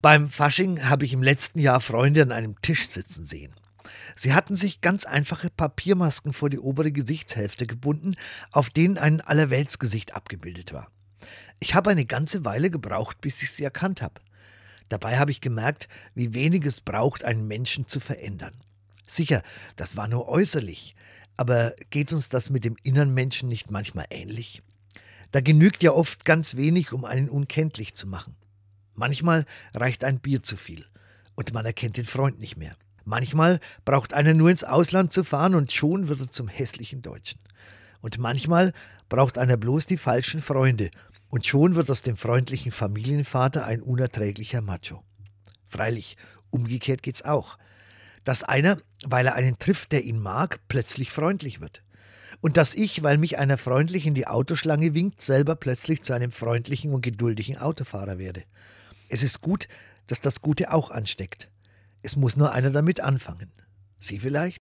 Beim Fasching habe ich im letzten Jahr Freunde an einem Tisch sitzen sehen. Sie hatten sich ganz einfache Papiermasken vor die obere Gesichtshälfte gebunden, auf denen ein Allerweltsgesicht abgebildet war. Ich habe eine ganze Weile gebraucht, bis ich sie erkannt habe. Dabei habe ich gemerkt, wie wenig es braucht, einen Menschen zu verändern. Sicher, das war nur äußerlich, aber geht uns das mit dem inneren Menschen nicht manchmal ähnlich? Da genügt ja oft ganz wenig, um einen unkenntlich zu machen. Manchmal reicht ein Bier zu viel und man erkennt den Freund nicht mehr. Manchmal braucht einer nur ins Ausland zu fahren und schon wird er zum hässlichen Deutschen. Und manchmal braucht einer bloß die falschen Freunde und schon wird aus dem freundlichen Familienvater ein unerträglicher Macho. Freilich, umgekehrt geht's auch. Dass einer, weil er einen trifft, der ihn mag, plötzlich freundlich wird. Und dass ich, weil mich einer freundlich in die Autoschlange winkt, selber plötzlich zu einem freundlichen und geduldigen Autofahrer werde. Es ist gut, dass das Gute auch ansteckt. Es muss nur einer damit anfangen. Sie vielleicht?